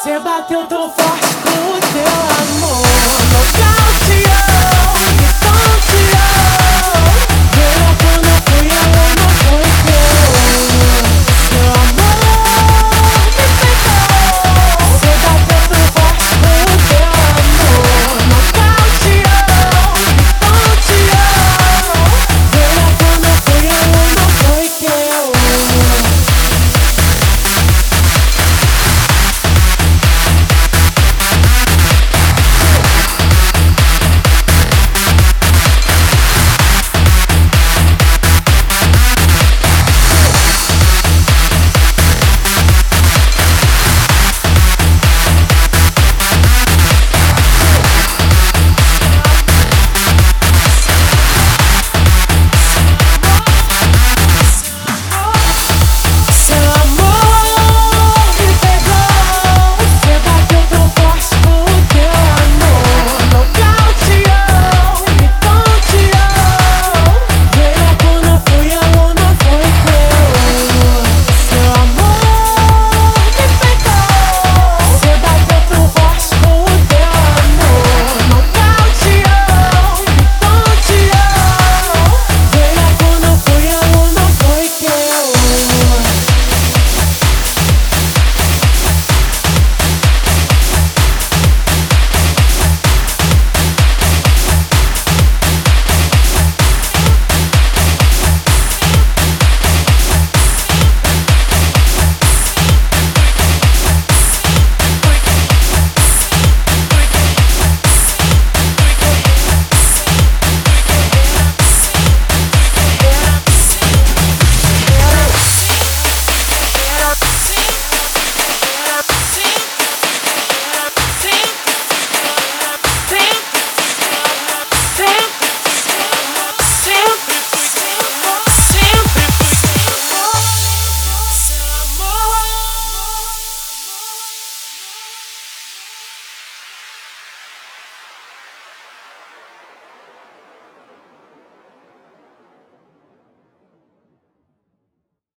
Você bateu tão forte com o teu amor.